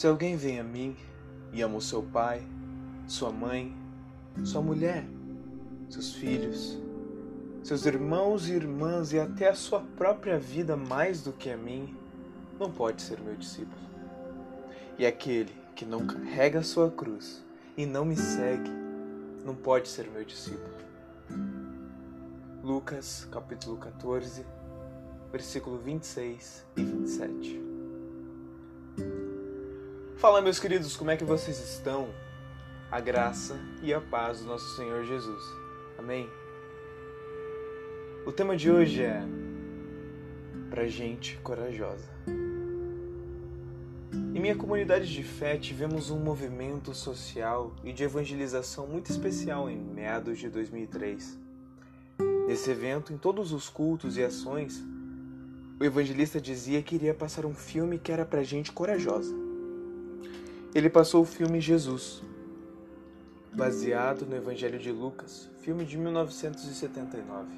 Se alguém vem a mim e ama o seu pai, sua mãe, sua mulher, seus filhos, seus irmãos e irmãs e até a sua própria vida mais do que a mim, não pode ser meu discípulo. E aquele que não carrega a sua cruz e não me segue, não pode ser meu discípulo. Lucas, capítulo 14, versículo 26 e 27. Fala, meus queridos, como é que vocês estão? A graça e a paz do nosso Senhor Jesus. Amém? O tema de hoje é Pra gente corajosa. Em minha comunidade de fé tivemos um movimento social e de evangelização muito especial em meados de 2003. Nesse evento, em todos os cultos e ações, o evangelista dizia que iria passar um filme que era pra gente corajosa. Ele passou o filme Jesus, baseado no Evangelho de Lucas, filme de 1979,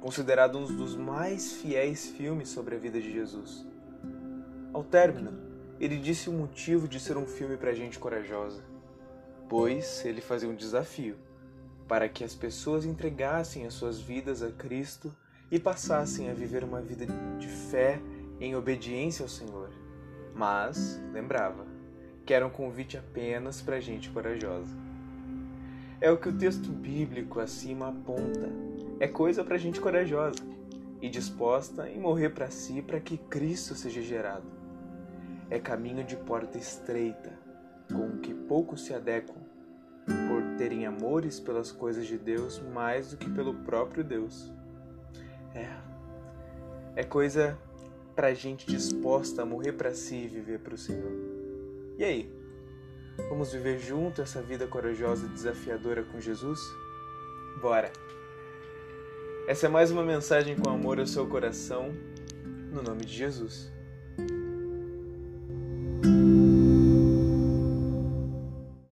considerado um dos mais fiéis filmes sobre a vida de Jesus. Ao término, ele disse o motivo de ser um filme pra gente corajosa, pois ele fazia um desafio para que as pessoas entregassem as suas vidas a Cristo e passassem a viver uma vida de fé em obediência ao Senhor. Mas, lembrava, que era um convite apenas para gente corajosa. É o que o texto bíblico acima aponta. É coisa para gente corajosa e disposta em morrer para si para que Cristo seja gerado. É caminho de porta estreita, com que poucos se adequam, por terem amores pelas coisas de Deus mais do que pelo próprio Deus. É. É coisa pra gente disposta a morrer para si e viver para o Senhor. E aí? Vamos viver junto essa vida corajosa e desafiadora com Jesus? Bora! Essa é mais uma mensagem com amor ao seu coração, no nome de Jesus.